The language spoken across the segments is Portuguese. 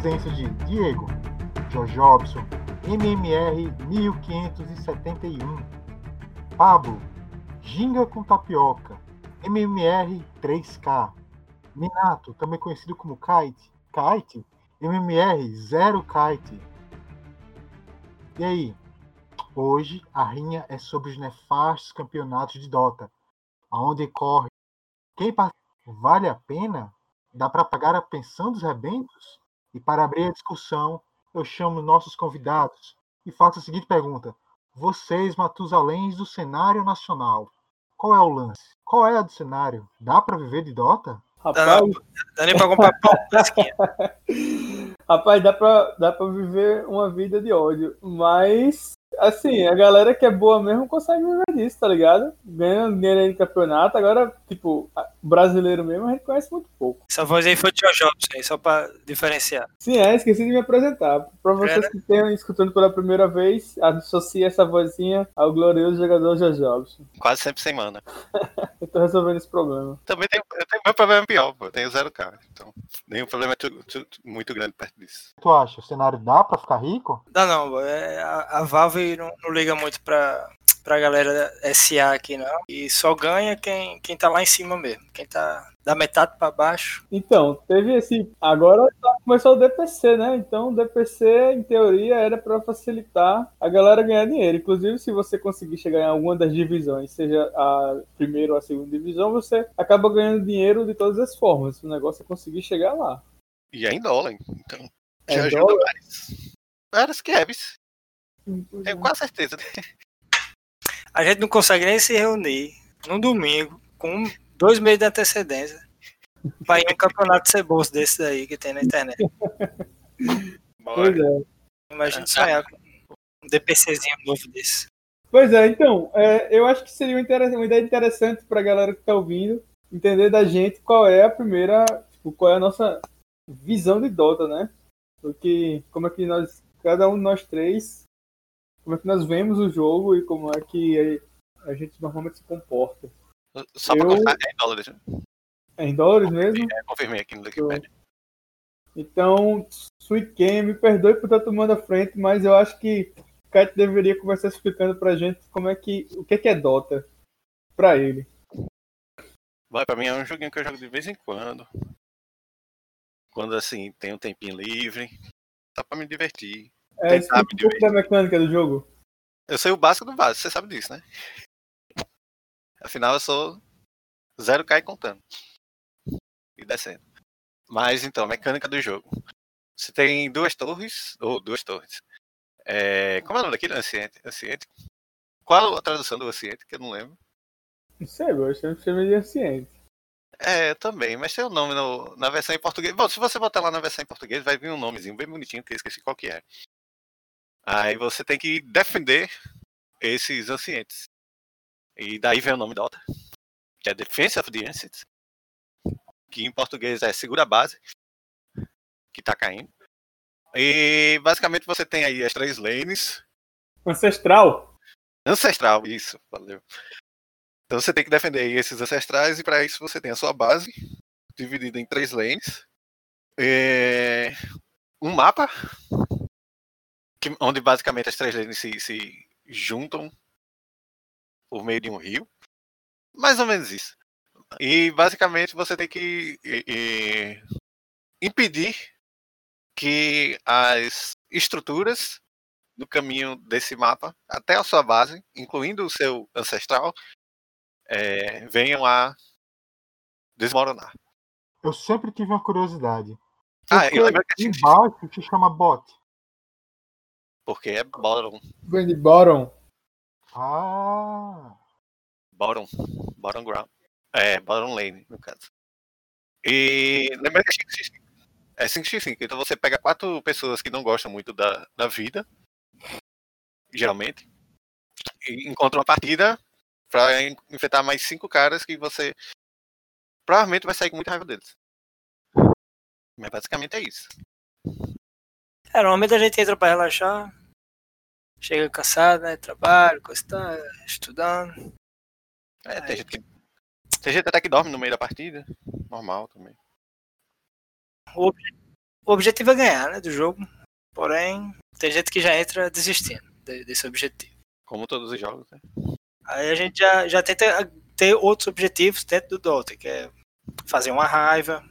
Presenças de Diego, Jobson, MMR 1571, Pablo, Ginga com Tapioca, MMR 3K, Minato, também conhecido como Kite, Kite, MMR 0 Kite. E aí? Hoje a rinha é sobre os nefastos campeonatos de Dota, aonde corre quem vale a pena? Dá para pagar a pensão dos rebentos? E para abrir a discussão, eu chamo nossos convidados e faço a seguinte pergunta: vocês, Matusaléns do cenário nacional, qual é o lance? Qual é a do cenário? Dá para viver de Dota? Rapaz, dá, dá nem pra comprar pão, Rapaz, dá pra, dá pra viver uma vida de ódio, mas assim, a galera que é boa mesmo consegue viver disso, tá ligado? Ganha dinheiro aí de campeonato. Agora, tipo, brasileiro mesmo a gente conhece muito pouco. Essa voz aí foi de Jobs, aí, só pra diferenciar. Sim, é, esqueci de me apresentar. Pra vocês é, que estão escutando pela primeira vez, associe essa vozinha ao glorioso jogador Jobs. Quase sempre semana. eu tô resolvendo esse problema. Também tem, eu tenho meu problema pior, pô. Eu tenho zero k Então, nenhum problema é muito grande perto disso. Tu acha? O cenário dá pra ficar rico? Dá não, é, a, a Valve não, não liga muito pra, pra galera SA aqui, não. E só ganha quem, quem tá lá em cima mesmo. Quem tá da metade para baixo. Então, teve esse. Agora começou o DPC, né? Então, o DPC, em teoria, era para facilitar a galera ganhar dinheiro. Inclusive, se você conseguir chegar em alguma das divisões, seja a primeira ou a segunda divisão, você acaba ganhando dinheiro de todas as formas. O negócio é conseguir chegar lá. E é em dólar, então. É já ajuda dólar? mais. Várias. Tenho quase certeza. A gente não consegue nem se reunir no domingo com dois meses de antecedência para ir um campeonato ceboso desse aí que tem na internet. Pois é. Imagina sonhar com um DPCzinho novo desse. Pois é, então, é, eu acho que seria uma, ideia interessante para a galera que está ouvindo entender da gente qual é a primeira, tipo, qual é a nossa visão de Dota, né? Porque como é que nós, cada um de nós três, como é que nós vemos o jogo e como é que a, gente normalmente se comporta. Só pra eu... constar, é em dólares. É em dólares mesmo? É, confirmei aqui no Wikipedia. Então, Sweet Game, me perdoe por estar tomando a frente, mas eu acho que o Kite deveria começar explicando pra gente como é que. o que é, que é Dota pra ele. Vai, pra mim é um joguinho que eu jogo de vez em quando. Quando assim, tem um tempinho livre. Só pra me divertir. É, explica um pouco da mecânica do jogo. Eu sei o básico do básico, você sabe disso, né? Afinal, eu sou zero cai contando. E descendo. Mas então, mecânica do jogo. Você tem duas torres, ou duas torres. É, como é o nome daquele? Anciente. Anciente. Qual a tradução do Anciente, que eu não lembro? Não sei, eu sempre chamei de Anciente. É, eu também, mas tem o um nome no, na versão em português. Bom, se você botar lá na versão em português, vai vir um nomezinho bem bonitinho, que eu esqueci qual que é. Aí você tem que defender esses ancientes. E daí vem o nome da outra, que é Defense of the Ancients, que em português é Segura a Base, que tá caindo. E basicamente você tem aí as três lanes. Ancestral? Ancestral, isso, valeu. Então você tem que defender esses ancestrais e para isso você tem a sua base dividida em três lanes. É... Um mapa que, onde basicamente as três lanes se, se juntam por meio de um rio. Mais ou menos isso. E basicamente você tem que e, e, impedir que as estruturas do caminho desse mapa até a sua base, incluindo o seu ancestral, é, venham a desmoronar. Eu sempre tive uma curiosidade. Ah, eu lembro que embaixo se chama bot. Porque é bottom. Vem de bottom. Ah. Bottom. Bottom ground. É, bottom lane, no caso. E lembra que é 5x5. É então você pega quatro pessoas que não gostam muito da, da vida, geralmente, e encontra uma partida pra enfrentar mais cinco caras que você provavelmente vai sair com muita raiva deles. Mas basicamente é isso. É, normalmente a gente entra pra relaxar, Chega cansado, né? Trabalho, coisa tá, estudando. É, tem gente, que, tem gente até que dorme no meio da partida. Normal também. o, obje- o objetivo é ganhar, né, do jogo. Porém, tem gente que já entra desistindo de- desse objetivo. Como todos os jogos, né? Aí a gente já, já tenta ter outros objetivos dentro do Dota, que é fazer uma raiva,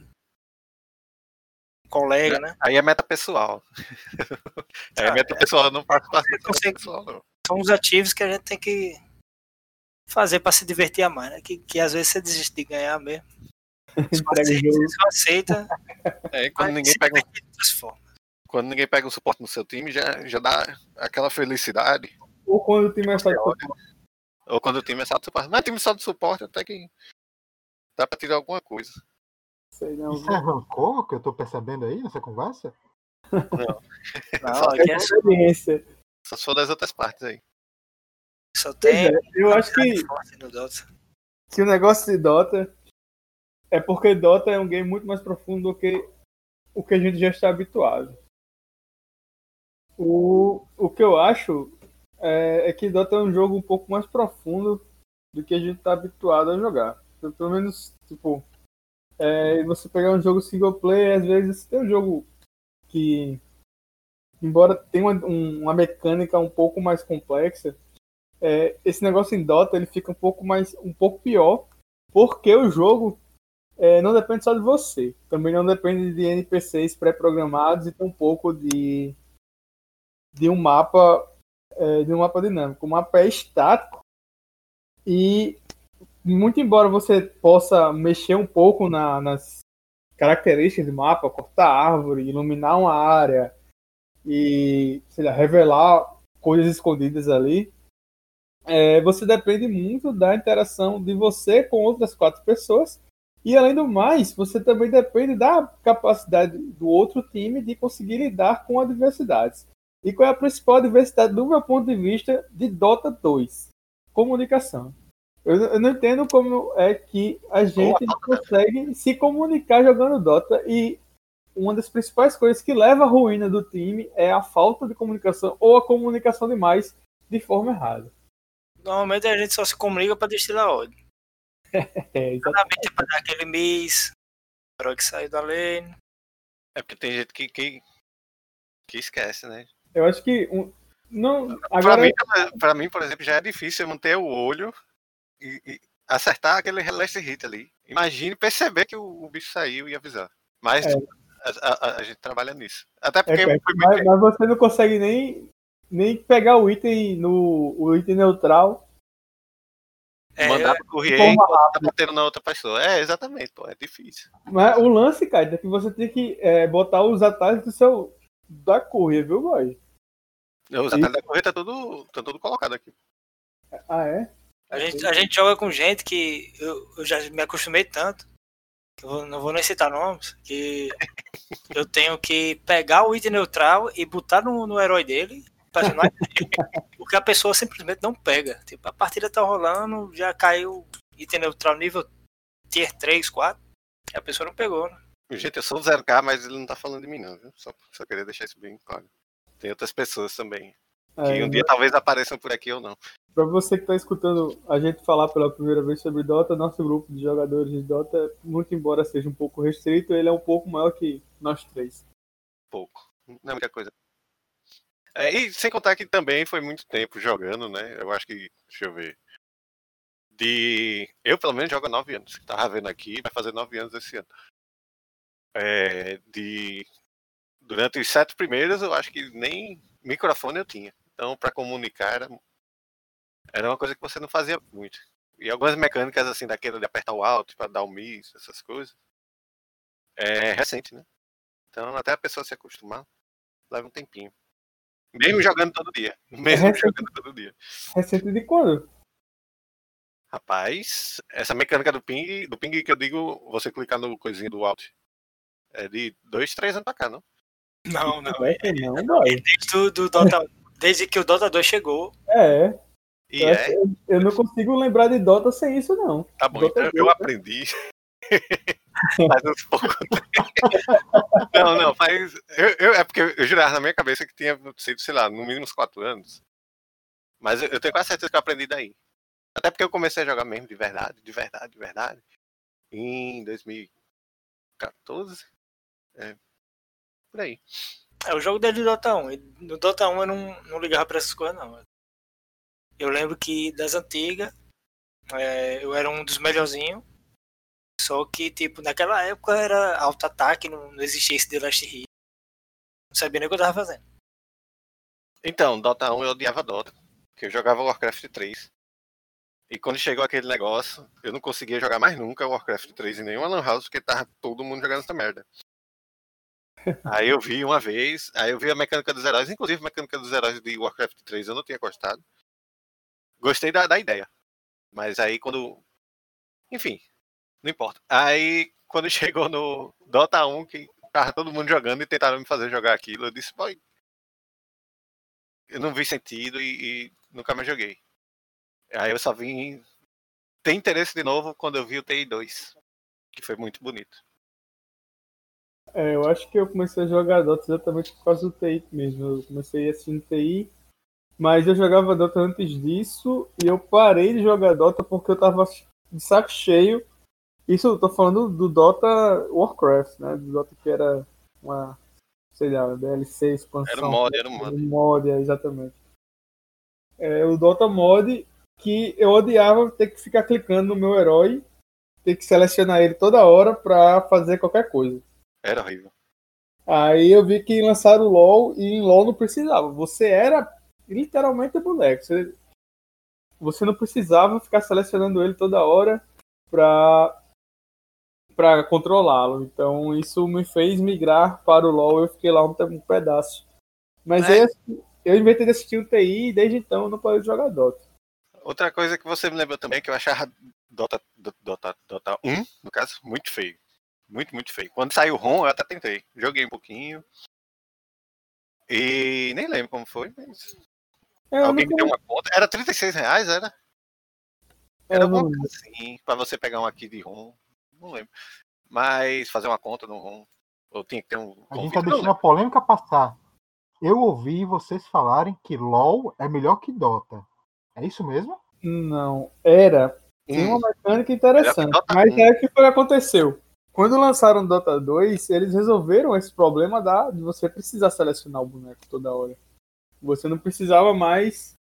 colega, né? Aí é meta pessoal. Aí é meta pessoal, eu não faço parte da meta consegue- pessoal, não. São os ativos que a gente tem que fazer para se divertir a mais, né? Que, que às vezes você desiste de ganhar mesmo. Só o aceita, só aceita. É, quando ninguém pega um quando ninguém pega um suporte no seu time, já, já dá aquela felicidade. Ou quando o time é só de Olha, Ou quando o time é só de suporte. Mas time só de suporte até que dá pra tirar alguma coisa. Sei não. Isso é rancor que eu tô percebendo aí nessa conversa? Não, Só aqui É experiência. Só for das outras partes aí. só tem. é, eu acho que, que o negócio de Dota é porque Dota é um game muito mais profundo do que o que a gente já está habituado. O, o que eu acho é, é que Dota é um jogo um pouco mais profundo do que a gente está habituado a jogar. Pelo menos, tipo, é, você pegar um jogo single player, às vezes tem um jogo que, embora tenha uma, um- uma mecânica um pouco mais complexa, é, esse negócio em Dota ele fica um pouco mais um pouco pior porque o jogo é, não depende só de você. Também não depende de NPCs pré-programados e tampouco de de um mapa é, de um mapa dinâmico. O mapa é estático e muito embora você possa mexer um pouco na- nas características do mapa cortar árvore iluminar uma área e sei lá, revelar coisas escondidas ali é, você depende muito da interação de você com outras quatro pessoas. E além do mais, você também depende da capacidade do outro time de conseguir lidar com adversidades. E qual é a principal adversidade, do meu ponto de vista, de Dota 2? Comunicação. Eu, eu não entendo como é que a gente não consegue se comunicar jogando Dota e uma das principais coisas que leva à ruína do time é a falta de comunicação ou a comunicação demais de forma errada. Normalmente a gente só se comunica pra destilar ódio. É, exatamente. Claramente é pra dar aquele miss, para que sair da lane. É porque tem gente que, que, que esquece, né? Eu acho que um- não Pra, agora mim, pra mim, por exemplo, já é difícil manter o olho e, e acertar aquele last hit ali. Imagine perceber que o, o bicho saiu e avisar. Mas É. a, a- a gente trabalha nisso. Até é, porque cara, foi muito mas, mas você não consegue nem nem pegar o item no o item neutral. É, mandar pro correr forma enquanto tá batendo na outra pessoa. É, exatamente, pô, é difícil. Mas o lance, cara, é que você tem que é, botar os atalhos do seu da corrida, viu, boy? Os atalhos da corrida tá tudo, tá tudo colocado aqui. Ah, é? A, gente, a gente joga com gente que eu, eu já me acostumei tanto. que eu não vou nem citar nomes. Que eu tenho que pegar o item neutral e botar no, no herói dele. é- Porque a pessoa simplesmente não pega. Tipo, a partida tá rolando, já caiu item neutral nível tier 3, 4. E a pessoa não pegou, né? Gente, eu sou um 0K, mas ele não tá falando de mim, não, viu? Só, só queria deixar isso bem claro. Tem outras pessoas também. Que É, um dia talvez apareçam por aqui ou não. Pra você que tá escutando a gente falar pela primeira vez sobre Dota, nosso grupo de jogadores de Dota, muito embora seja um pouco restrito, ele é um pouco maior que nós três. Pouco. Não é muita coisa. É, e sem contar que também foi muito tempo jogando, né? Eu acho que. Deixa eu ver. De. Eu, pelo menos, jogo há nove anos. Tava vendo aqui, vai fazer nove anos esse ano. É, de. Durante os sete primeiros, eu acho que nem microfone eu tinha. Então, para comunicar, era, era uma coisa que você não fazia muito. E algumas mecânicas, assim, daquela de apertar o alto para dar o miss, essas coisas. É recente, né? Então, até a pessoa se acostumar, leva um tempinho. Mesmo jogando todo dia. Mesmo recente. jogando todo dia. Recente de quando? Rapaz, essa mecânica do ping, do ping que eu digo, você clicar no coisinho do alt, é de dois, três anos pra cá, não? Não, não. É que não, boy. Desde, o- do Dota, desde que o Dota 2 chegou, É, E eu, é, acho- eu- eu não consigo lembrar de Dota sem isso, não. tá bom, Dota então dois, eu né? aprendi. faz uns pouco Não, não, faz. Eu, eu- é porque eu jurava na minha cabeça que tinha sido, sei lá, no mínimo uns quatro anos. Mas eu, eu tenho quase certeza que eu aprendi daí. Até porque eu comecei a jogar mesmo de verdade, de verdade, de verdade. Em 2014. É. Por aí. É o jogo desde o Dota 1. E No Dota 1 eu não, não ligava pra essas coisas, não. Eu lembro que das antigas, é, eu era um dos melhorzinhos. Só que, tipo, naquela época era auto-ataque, não, não existia esse The Last Hit. Não sabia nem o que eu tava fazendo. Então, Dota 1 eu odiava Dota. Porque eu jogava Warcraft 3. E quando chegou aquele negócio, eu não conseguia jogar mais nunca Warcraft 3 em nenhuma Lan House, porque tava todo mundo jogando essa merda. Aí eu vi uma vez, aí eu vi a mecânica dos heróis, inclusive a mecânica dos heróis de Warcraft 3 eu não tinha gostado. Gostei da, da ideia. Mas aí quando. Enfim, não importa. Aí quando chegou no Dota 1, que tava todo mundo jogando e tentaram me fazer jogar aquilo, eu disse, boy. Eu não vi sentido e, e nunca mais joguei. Aí eu só vim ter interesse de novo quando eu vi o TI2, que foi muito bonito. É, eu acho que eu comecei a jogar Dota exatamente por causa do TI mesmo. Eu comecei assistindo TI, mas eu jogava Dota antes disso e eu parei de jogar Dota porque eu tava de saco cheio. Isso eu tô falando do Dota Warcraft, né? Do Dota que era uma, sei lá, DLC, expansão. Era um mod, era um mod. Um mod, é, exatamente. É, o Dota Mod que eu odiava ter que ficar clicando no meu herói, ter que selecionar ele toda hora pra fazer qualquer coisa. Era horrível. Aí eu vi que lançaram o LoL e em LoL não precisava. Você era literalmente boneco. Você, você não precisava ficar selecionando ele toda hora pra, pra controlá-lo. Então isso me fez migrar para o LoL. Eu fiquei lá um, um pedaço. Mas É. aí, assim, eu inventei de assistir o TI e desde então eu não parei de jogar Dota. Outra coisa que você me lembrou também é que eu achava Dota, Dota, Dota 1, no caso, muito feio. Muito, muito feio. Quando saiu o ROM, eu até tentei. Joguei um pouquinho. E nem lembro como foi, mas. É, eu Alguém me deu uma conta. Era 36 reais, era? Era não- alguma coisa assim, pra você pegar um aqui de ROM. Não lembro. Mas fazer uma conta no ROM. Ou tinha que ter um. A gente tá deixando a polêmica passar. Eu ouvi vocês falarem que LoL é melhor que Dota. É isso mesmo? Não, era. Lembro. uma mecânica interessante. Mas 1. é o que foi que aconteceu. Quando lançaram Dota 2, eles resolveram esse problema da, de você precisar selecionar o boneco toda hora. Você não precisava mais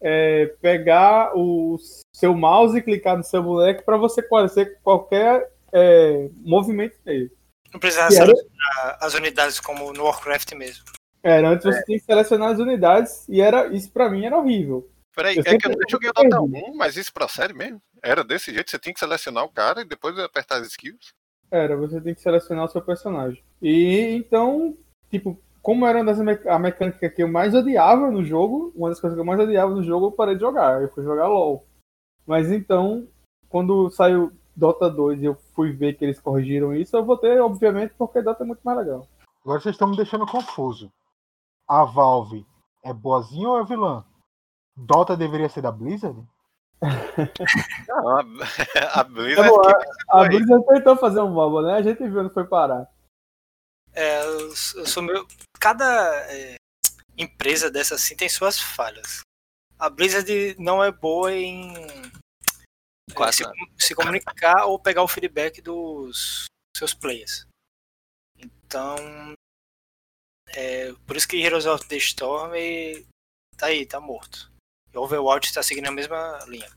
é, pegar o seu mouse e clicar no seu boneco para você fazer qualquer é, movimento dele. Não precisava era- selecionar as unidades como no Warcraft mesmo. Era, antes você tinha que selecionar as unidades e era, isso pra mim era horrível. Peraí, Eu é que eu nunca joguei o Dota perdi. 1, mas isso procede mesmo? Era desse jeito? Você tinha que selecionar o cara e depois apertar as skills? Era, você tem que selecionar o seu personagem. E então, tipo, como era uma das me a mecânica que eu mais odiava no jogo, uma das coisas que eu mais odiava no jogo, eu parei de jogar. Eu fui jogar LOL. Mas então, quando saiu Dota 2 e eu fui ver que eles corrigiram isso, eu votei, obviamente, porque Dota é muito mais legal. Agora vocês estão me deixando confuso. A Valve é boazinha ou é vilã? Dota deveria ser da Blizzard? Não, a, a Blizzard Tá bom, que A foi. Blizzard tentou fazer um bobo, né? A gente viu onde foi parar. É, eu, eu sou meu. Cada é, empresa dessa assim tem suas falhas. A Blizzard não é boa em é, Quase se, se comunicar ou pegar o feedback dos seus players. Então, é, por isso que Heroes of the Storm é- tá aí, tá morto. E Overwatch está seguindo a mesma linha.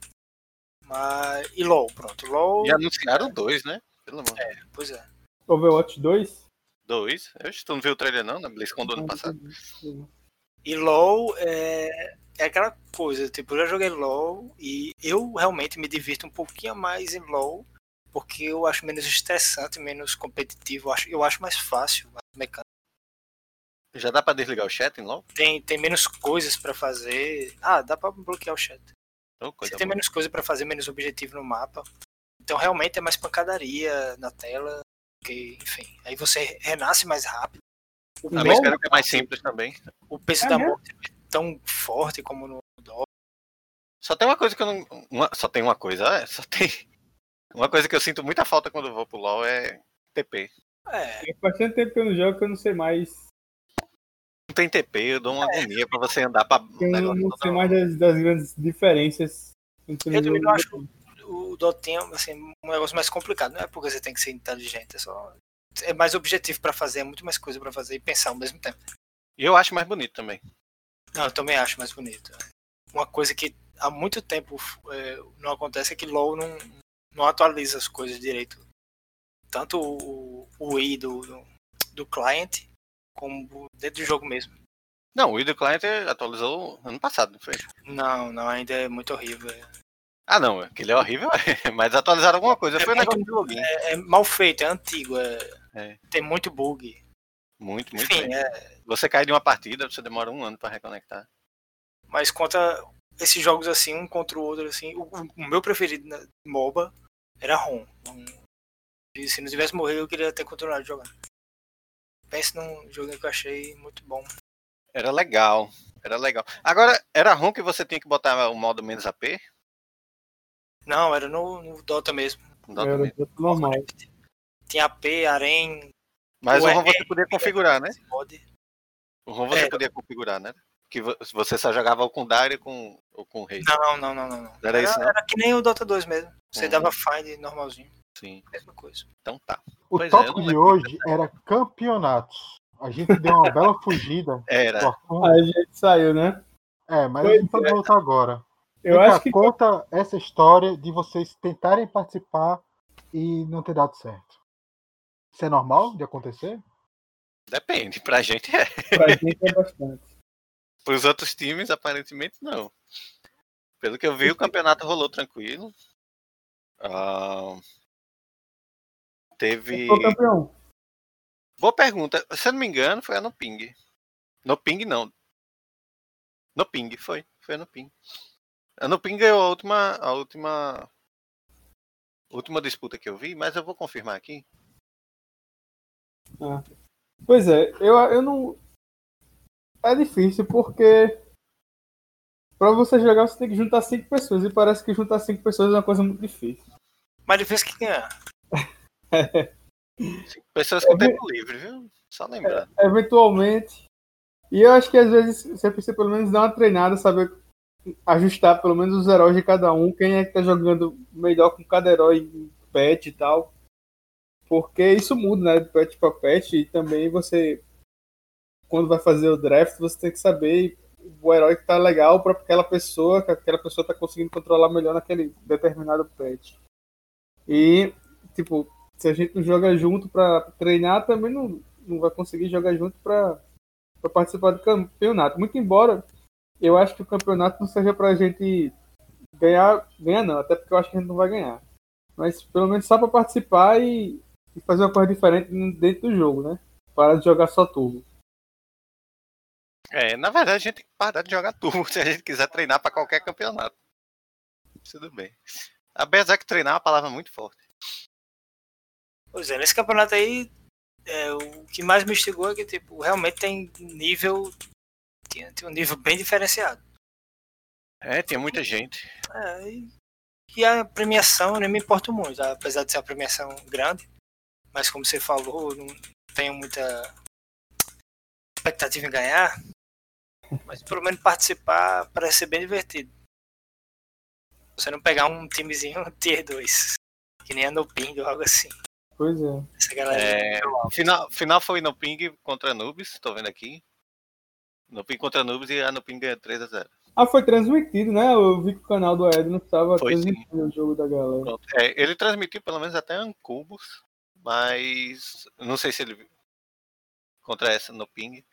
Mas, e LoL, pronto. LoL, E anunciaram dois, né? Pelo amor. É. pois é. Overwatch 2? Dois. Eu acho que tu não viu o trailer não, na BlizzCon do ano passado. E LoL é, é aquela coisa, tipo, eu já joguei LoL e eu realmente me divirto um pouquinho mais em LoL, porque eu acho menos estressante, menos competitivo, eu acho, eu acho mais fácil a mecânica. Já dá pra desligar o chat em LOL? Tem, tem menos coisas pra fazer. Ah, dá pra bloquear o chat. Coisa Você tem boa. menos coisa pra fazer, menos objetivo no mapa. Então realmente é mais pancadaria na tela. Que, enfim, aí você renasce mais rápido. O, A LOL? peso, mecânica é mais simples também. o peso É da morte não é tão forte como no Dota. Só tem uma coisa que eu não. uma- só tem uma coisa, é, só tem. Uma coisa que eu sinto muita falta quando eu vou pro LOL é TP. É, Faz tanto tempo que eu não jogo que eu não sei mais. Não tem TP, eu dou uma agonia pra você andar pra. Eu não, sei mais das, das grandes diferenças entre Eu também não e acho o tem assim, um negócio mais complicado. Não é porque você tem que ser inteligente, é só é mais objetivo pra fazer, é muito mais coisa pra fazer e pensar ao mesmo tempo. E eu acho mais bonito também. Não, eu também acho mais bonito. Uma coisa que há muito tempo é, não acontece é que LoL não, não atualiza as coisas direito. Tanto o, o I do, do, do client, como dentro do jogo mesmo. Não, o ID Client atualizou ano passado, não foi? Não, não, ainda é muito horrível. Ah, não, aquele é horrível, mas atualizaram alguma coisa. Foi naquele login. É, é mal feito, é antigo, é, É. tem muito bug. Muito, muito Enfim, é, Você cai de uma partida, você demora um ano pra reconectar. mas conta esses jogos assim, um contra o outro, assim, o, o meu preferido na MOBA era ROM. Um, e se não tivesse morrido, eu queria ter continuado jogando. Pense num jogo que eu achei muito bom. Era legal, era legal. Agora, era ruim que você tinha que botar o modo menos AP? Não, era no, no Dota mesmo. No Dota Era mesmo. normal. Tinha AP, Arém. Mas o ROM você podia configurar, né? Pode. O ROM você É. podia configurar, né? Que vo- você só jogava ou com Dire ou com, ou com Rei. Não, não, não, não, não. Era isso, não? era que nem o Dota 2 mesmo. Você Uhum. dava find normalzinho. Sim, Mesma coisa. então tá. O Pois é, tópico não de hoje era campeonatos. A gente deu uma bela fugida. Era. a gente saiu, né? É, mas a Pois gente vai voltar agora. Eu acho que Conta essa história de vocês tentarem participar e não ter dado certo. Isso é normal de acontecer? Depende, pra gente é. pra gente é bastante. Para os outros times, aparentemente, não. Pelo que eu vi, o campeonato rolou tranquilo. Ah, teve. Campeão, Boa pergunta. Se eu não me engano, foi a no Ping. No Ping, não. No Ping, foi. Foi a no Ping. A no Ping ganhou a última. A última. Última disputa que eu vi, mas eu vou confirmar aqui. Pois é, eu, eu não. É difícil porque. Pra você jogar, você tem que juntar cinco pessoas. E parece que juntar cinco pessoas é uma coisa muito difícil. Mas difícil que ganhar. Pessoas com tempo livre, viu? Só lembrando. Eventualmente. E eu acho que às vezes você precisa pelo menos dar uma treinada, saber ajustar pelo menos os heróis de cada um. Quem é que tá jogando melhor com cada herói em patch e tal. Porque isso muda, né? De patch pra patch. E também você. Quando vai fazer o draft, você tem que saber o herói que tá legal pra aquela pessoa, que aquela pessoa tá conseguindo controlar melhor naquele determinado patch. E, tipo, se a gente não joga junto pra treinar, também não, não vai conseguir jogar junto pra participar do campeonato. Muito embora eu acho que o campeonato não seja pra gente ganhar, ganhar não, até porque eu acho que a gente não vai ganhar. Mas pelo menos só pra participar e, e fazer uma coisa diferente dentro do jogo, né? Parar de jogar só turbo. É, na verdade, a gente tem que parar de jogar turbo se a gente quiser treinar pra qualquer campeonato. Tudo bem. Apesar que treinar é uma palavra muito forte. Pois é, nesse campeonato aí, é, o que mais me instigou é que, tipo, realmente tem nível. Tinha, tinha um nível bem diferenciado. É, tinha muita gente. É, e, e a premiação eu nem me importo muito, apesar de ser uma premiação grande. Mas como você falou, não tenho muita expectativa em ganhar. Mas pelo menos participar parece ser bem divertido. Você não pegar um timezinho tier 2. Que nem a Noping ou algo assim. Pois é. Essa galera. É, final, final foi no Ping contra Nubes, tô vendo aqui. No Ping contra Nubes e a no Ping ganhou 3x0. Ah, foi transmitido, né? Eu vi que o canal do Edno estava Foi, sim. transmitindo o jogo da galera. É, ele transmitiu pelo menos até Ancubos, mas não sei se ele contra essa no Ping.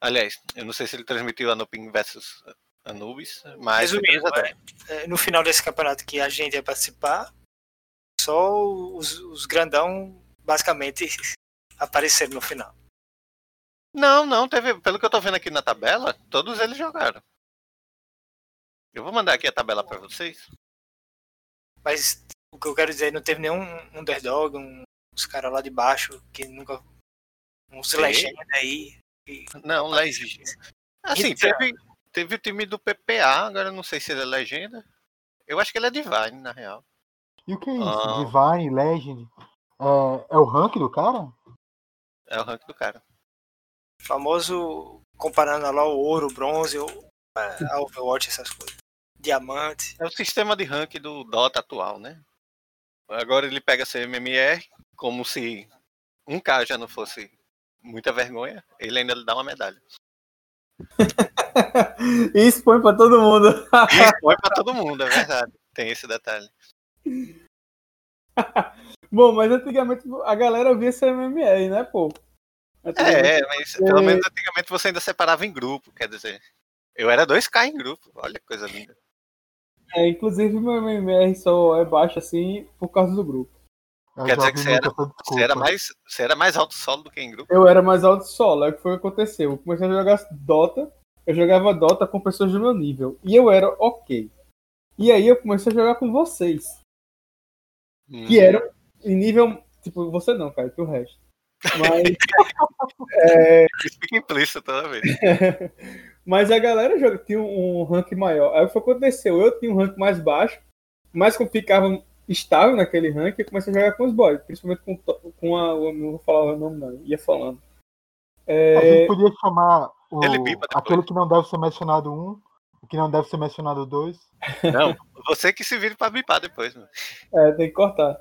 Aliás, eu não sei se ele transmitiu a no Ping versus Anubis, mas Resumindo, 3x0. é, no final desse campeonato que a gente ia participar, só os, os grandão basicamente apareceram no final. Não, não, teve. Pelo que eu tô vendo aqui na tabela, todos eles jogaram. Eu vou mandar aqui a tabela pra vocês. Mas o que eu quero dizer, não teve nenhum underdog, um, uns caras lá de baixo que nunca. Uns Tem. legendas aí. que- Não, legenda. Assim, Então. teve, teve o time do PPA, agora não sei se ele é legenda. Eu acho que ele é Divine, na real. E o que é isso? Ah. Divine, Legend? É, é o rank do cara? É o rank do cara. famoso comparando lá o ouro, o bronze, o, a Overwatch, essas coisas. Diamante. É o sistema de rank do Dota atual, né? Agora ele pega seu MMR como se um K já não fosse muita vergonha, ele ainda lhe dá uma medalha. e expõe pra todo mundo. E expõe pra todo mundo, é verdade. Tem esse detalhe. Bom, mas antigamente a galera via esse MMR, né, pô? É, mas pelo menos antigamente você ainda separava em grupo, quer dizer. Eu era 2K em grupo, olha que coisa linda. É, inclusive meu MMR só é baixo assim por causa do grupo. Eu Quer dizer que você era, essa você, era mais, você era mais alto solo do que em grupo. Eu era mais alto solo, é o que foi que aconteceu. Eu comecei a jogar Dota, eu jogava Dota com pessoas do meu nível. E eu era ok. E aí eu comecei a jogar com vocês. Hum. Que eram em nível. Tipo, você não, cara, que o resto. Mas, Isso fica implícito toda vez. mas a galera joga, tinha um rank maior. Aí foi o que aconteceu. Eu tinha um rank mais baixo, mas como ficava estável naquele rank, eu comecei a jogar com os boys. Principalmente com, com a. eu Não vou falar o nome, não. Ia falando. A É, gente podia chamar o, aquele que não deve ser mencionado um, que não deve ser mencionado dois. Não, você que se vire pra bipar depois, mano. É, tem que cortar.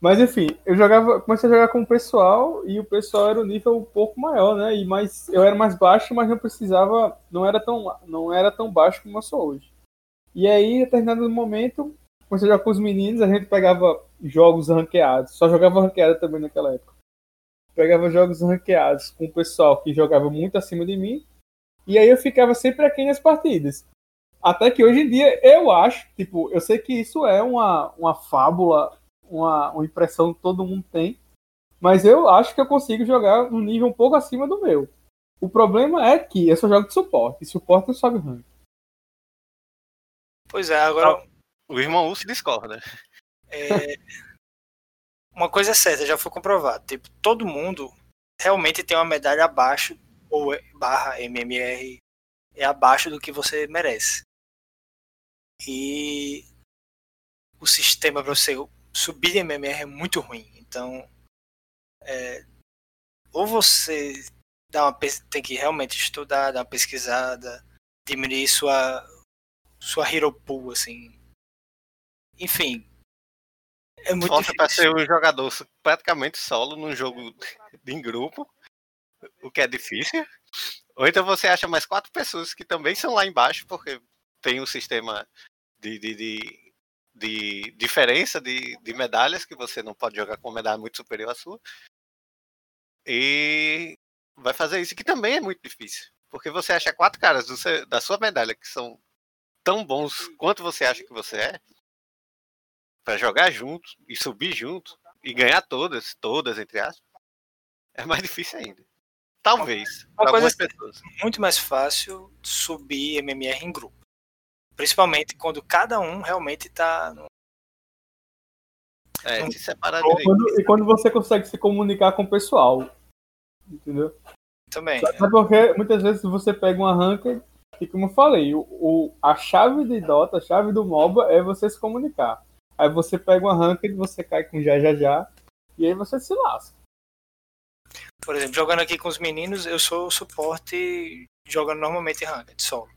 Mas enfim, eu jogava, comecei a jogar com o pessoal e o pessoal era um nível um pouco maior, né? E mais, eu era mais baixo, mas não precisava, não era tão, não era tão baixo como eu sou hoje. E aí, em determinado momento, comecei a jogar com os meninos, a gente pegava jogos ranqueados, só jogava ranqueada também naquela época. Pegava jogos ranqueados com o pessoal que jogava muito acima de mim, e aí eu ficava sempre aqui nas partidas. Até que hoje em dia eu acho, tipo, eu sei que isso é uma, uma fábula, uma, uma impressão que todo mundo tem, mas eu acho que eu consigo jogar num nível um pouco acima do meu. O problema é que eu só jogo de suporte, e suporte não sobe rank. Pois é, agora O irmão Urso discorda. é, uma coisa é certa, já foi comprovado. Tipo, todo mundo realmente tem uma medalha abaixo, ou é- barra MMR, é abaixo do que você merece. E o sistema para você subir MMR é muito ruim. Então, é, ou você dá uma, tem que realmente estudar, dar uma pesquisada, diminuir sua, sua hero pool, assim. Enfim. É muito pra difícil. ser um jogador praticamente solo num jogo em grupo, o que é difícil. Ou então você acha mais quatro pessoas que também são lá embaixo, porque tem um sistema de, de, de, de diferença de, de medalhas, que você não pode jogar com uma medalha muito superior à sua. E vai fazer isso, que também é muito difícil. Porque você acha quatro caras seu- da sua medalha que são tão bons quanto você acha que você é, para jogar junto e subir junto e ganhar todas, todas entre aspas, é mais difícil ainda. Talvez, Uma coisa pessoas. muito mais fácil subir MMR em grupo. Principalmente quando cada um realmente tá. no- É, se separar direito. quando- e quando você consegue se comunicar com o pessoal. Entendeu? Também. Sabe porque muitas vezes você pega uma ranked e como eu falei, o, o- a chave de Dota, a chave do MOBA é você se comunicar. Aí você pega uma ranked, você cai com já já já e aí você se lasca. Por exemplo, jogando aqui com os meninos, eu sou suporte jogando normalmente ranked, solo.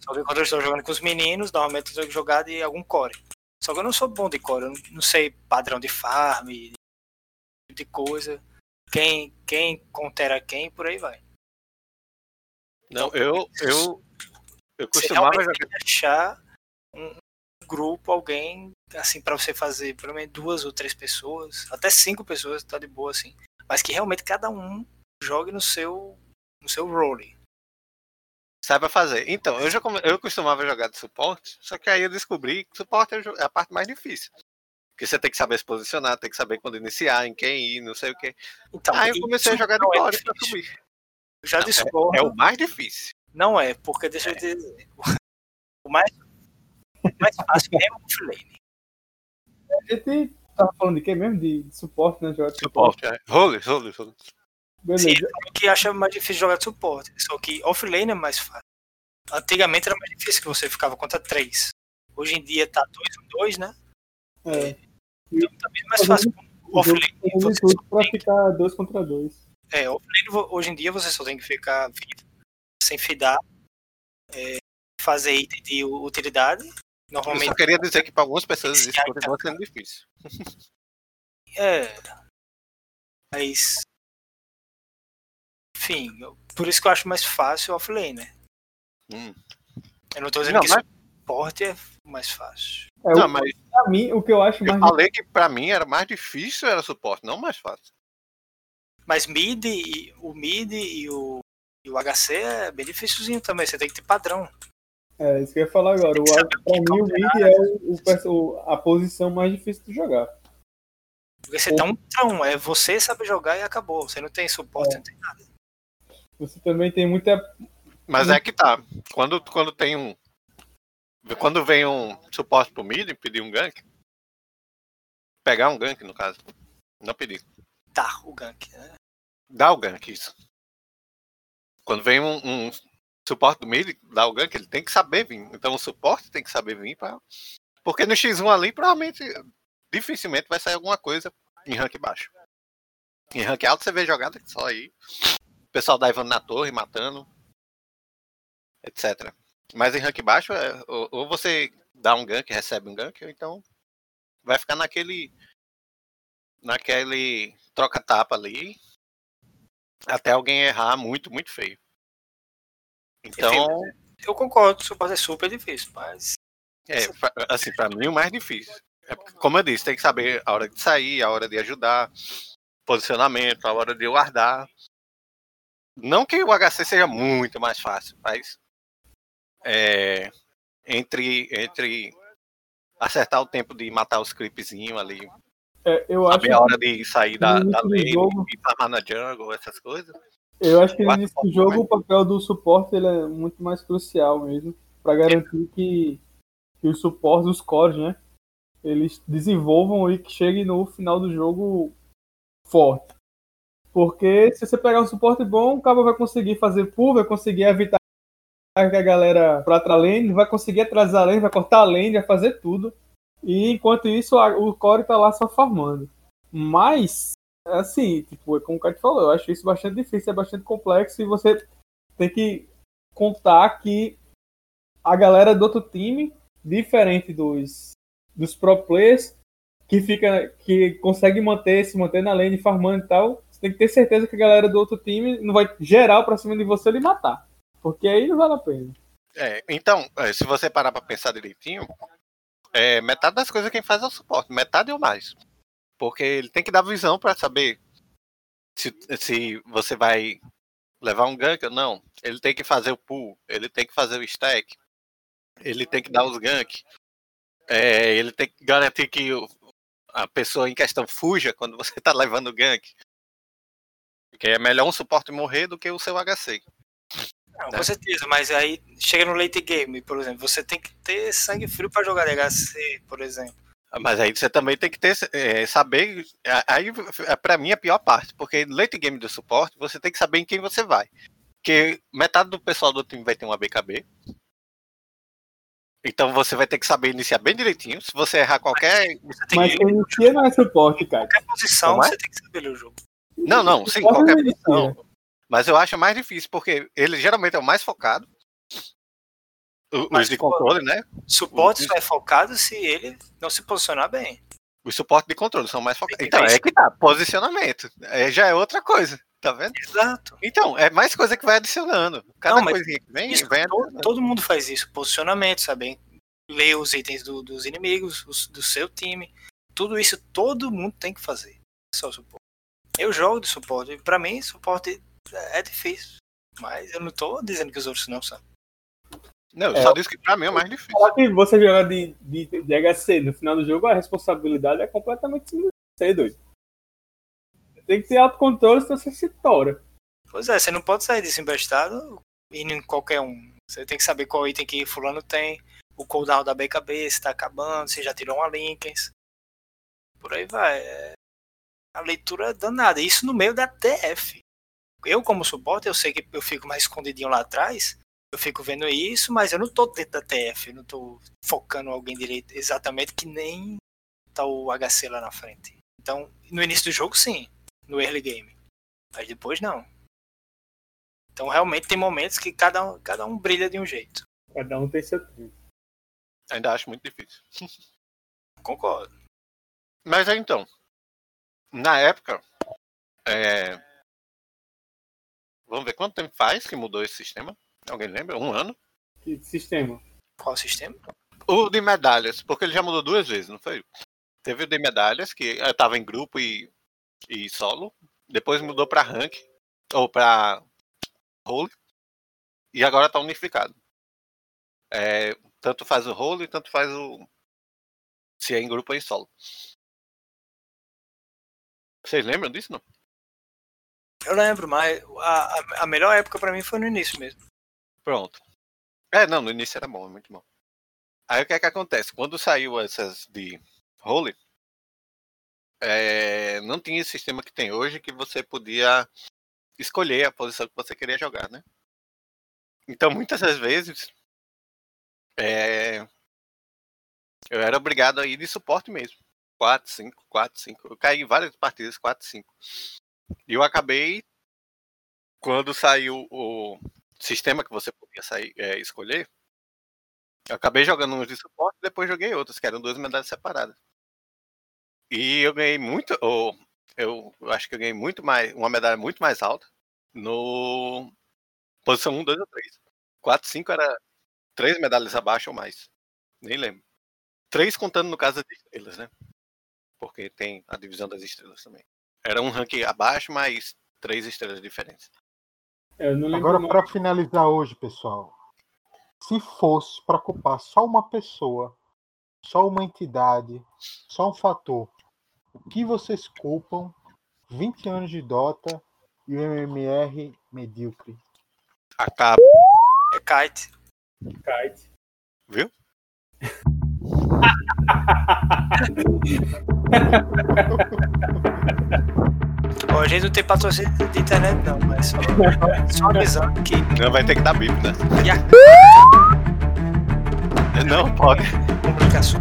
Só que quando eu estou jogando com os meninos, normalmente eu tenho que jogar de algum core. Só que eu não sou bom de core, eu não- sei padrão de farm, de, coisa. Quem, quem contera quem, por aí vai. Não, eu, eu, eu Você costumava jogar. achar um um grupo, alguém, assim, pra você fazer pelo menos duas ou três pessoas, até cinco pessoas, tá de boa, assim. Mas que realmente cada um jogue no seu, no seu role. Saiba fazer. Então, eu, já come- eu costumava jogar de suporte, só que aí eu descobri que suporte é é a parte mais difícil. Porque você tem que saber se posicionar, tem que saber quando iniciar, em quem ir, não sei o quê. Então, Aí eu comecei a jogar de não é pra subir. Eu já Não, discordo. É o mais difícil. Não é, porque deixa eu te dizer. O mais, o mais fácil é o offlane. A gente tava falando de quê mesmo? De, de suporte, né? Jogar de Suporte, é. Rollers, rollers, rollers. Beleza. Sim, o que acha mais difícil jogar de suporte. Só que offlane é mais fácil. Antigamente era mais difícil que você ficava contra três. Hoje em dia tá dois em dois, né? É. Então tá bem mais fácil. Offlane, você tudo pra tem que- ficar dois contra dois. É, offlane hoje em dia você só tem que ficar vivo, sem fidar, é, fazer item de utilidade. Eu Normalmente só queria dizer que para algumas pessoas isso continua sendo difícil. é. Mas. Enfim, eu- por isso que eu acho mais fácil o offlane, né? Hum. Eu não tô dizendo Não, que mas- suporte é mais fácil. É, Não, o- mas pra mim, o que eu acho eu mais falei que pra mim era mais difícil era suporte, não mais fácil. Mas mid, e, o mid e o, e o HC é bem dificilzinho também. Você tem que ter padrão. É, isso que eu ia falar agora. O, pra mim, o mid é o, o a posição mais difícil de jogar. Porque você tá um um. É você saber jogar e acabou. Você não tem suporte, você não tem nada. Você também tem muita. Mas é que tá. Quando, quando tem um. Quando vem um suporte pro mid, pedir um gank. Pegar um gank, no caso. Não pedir. Tá, o gank. Né? Dá o gank, isso. Quando vem um, um suporte do mid, dá o gank, ele tem que saber vir. Então o suporte tem que saber vir pra. Porque no X1 ali, provavelmente, dificilmente vai sair alguma coisa em rank baixo. Em rank alto você vê jogada só aí. O pessoal daivando na torre, matando. Etc. Mas em rank baixo, é, ou, ou você dá um gank, recebe um gank, ou então vai ficar naquele. Naquele troca-tapa ali. Até alguém errar muito, muito feio. Então, Eu concordo, o suporte é super difícil, mas. é, assim, pra mim o mais difícil. É porque, como eu disse, tem que saber a hora de sair, a hora de ajudar, posicionamento, a hora de guardar. Não que o HC seja muito mais fácil, mas é, entre, entre acertar o tempo de matar os creepzinhos ali, é, eu acho saber a hora de sair da, da lane jogo- e farmar na jungle, essas coisas. Eu acho que no início do jogo o papel do suporte ele é muito mais crucial mesmo, para garantir que, que os suportes, os cores, né, eles desenvolvam e que cheguem no final do jogo forte. Porque se você pegar um suporte bom, o cara vai conseguir fazer pull, vai conseguir evitar que a galera pra outra lane, vai conseguir atrasar a lane, vai cortar a lane, vai fazer tudo. E enquanto isso, o core tá lá só farmando. Mas assim, tipo, é como o Cat falou, eu acho isso bastante difícil, é bastante complexo e você tem que contar que a galera do outro time, diferente dos, dos pro players, que fica, que consegue manter, se manter na lane, farmando e tal, você tem que ter certeza que a galera do outro time não vai geral pra cima de você e matar. Porque aí não vale a pena. É, então, é, se você parar pra pensar direitinho, é, metade das coisas quem faz é o suporte, metade ou mais. Porque ele tem que dar visão pra saber se, se você vai levar um gank ou não. Ele tem que fazer o pull, ele tem que fazer o stack, ele tem que dar os gank, é, ele tem que garantir que a pessoa em questão fuja quando você tá levando o gank. Porque é melhor um suporte morrer do que o seu HC. Não, Né? com certeza, mas aí chega no late game, por exemplo, você tem que ter sangue frio pra jogar DHC, por exemplo. Mas aí você também tem que ter é, saber. Aí é, pra mim é a pior parte, porque no late game do suporte você tem que saber em quem você vai. Porque metade do pessoal do time vai ter um ABKB. Então você vai ter que saber iniciar bem direitinho. Se você errar qualquer. Você Mas que quem inicia não é suporte, cara. qualquer posição, é? você tem que saber ler o jogo. Não, não, sim, qualquer posição. Mas eu acho mais difícil, porque ele geralmente é o mais focado. O- Os Mas, de pô, controle, né? Suporte só é focado se ele não se posicionar bem. Os suportes de controle são mais focados. Então, é que tá. Posicionamento. É, já é outra coisa. Tá vendo? Exato. Então, é mais coisa que vai adicionando. Cada Não, coisinha que vem, Isso, vem todo, todo mundo faz isso. Posicionamento, saber ler os itens do- dos inimigos, os- do seu time. Tudo isso todo mundo tem que fazer. Só o suporte. Eu jogo de suporte. Pra mim, suporte é difícil. Mas eu não tô dizendo que os outros não são. Não, eu É. só disse que pra mim é o mais difícil. Falar que você jogar de, de, de HC no final do jogo, a responsabilidade é completamente você, doido. Tem que ter autocontrole, senão você se tora. Pois é, você não pode sair disso embestado indo em qualquer um. Você tem que saber qual item que fulano tem, o cooldown da BKB, se tá acabando, se já tirou uma Linkens. Por aí vai. É... A leitura é danada. Isso no meio da TF. Eu, como suporte, eu sei que eu fico mais escondidinho lá atrás. Eu fico vendo isso, mas eu não tô dentro da TF. Eu não tô focando alguém direito exatamente que nem tá o HC lá na frente. Então, no início do jogo, sim. No early game. Mas depois, não. Então realmente tem momentos que cada um, cada um brilha de um jeito. Cada um tem seu tempo. Ainda acho muito difícil. Concordo. Mas aí então, na época, É... Vamos ver quanto tempo faz que mudou esse sistema? Alguém lembra? Um ano? Que sistema? Qual sistema? O de medalhas, porque ele já mudou duas vezes, não foi? Teve o de medalhas, que eu tava em grupo e, e solo. Depois mudou pra rank, ou pra role. E agora tá unificado. É, tanto faz o role, tanto faz o. Se é em grupo ou em solo. Vocês lembram disso, não? Eu lembro, mas a, a, a melhor época pra mim foi no início mesmo. Pronto. É, não, no início era bom, é muito bom. Aí o que é que acontece? Quando saiu essas de Holy, é, não tinha esse sistema que tem hoje que você podia escolher a posição que você queria jogar, né? Então muitas das vezes é, eu era obrigado a ir de suporte mesmo. 4, 5, 4, 5. Eu caí em várias partidas 4, 5. E eu acabei, quando saiu o sistema que você podia sair, é, escolher, eu acabei jogando uns de suporte depois joguei outros, que eram duas medalhas separadas. E eu ganhei muito, ou eu acho que eu ganhei muito mais, uma medalha muito mais alta no posição 1, 2 ou 3. 4, 5 era três medalhas abaixo ou mais. Nem lembro. Três contando no caso das estrelas, né? Porque tem a divisão das estrelas também. Era um ranking abaixo, mas três estrelas diferentes. Agora, para finalizar hoje, pessoal, se fosse para culpar só uma pessoa, só uma entidade, só um fator, o que vocês culpam 20 anos de Dota e o MMR medíocre? Acaba. É kite. Kite. Viu? Bom, a gente não tem patrocínio de internet não, mas só, só avisando que. Não vai ter que dar bip, né? A Não, pode. comunicação.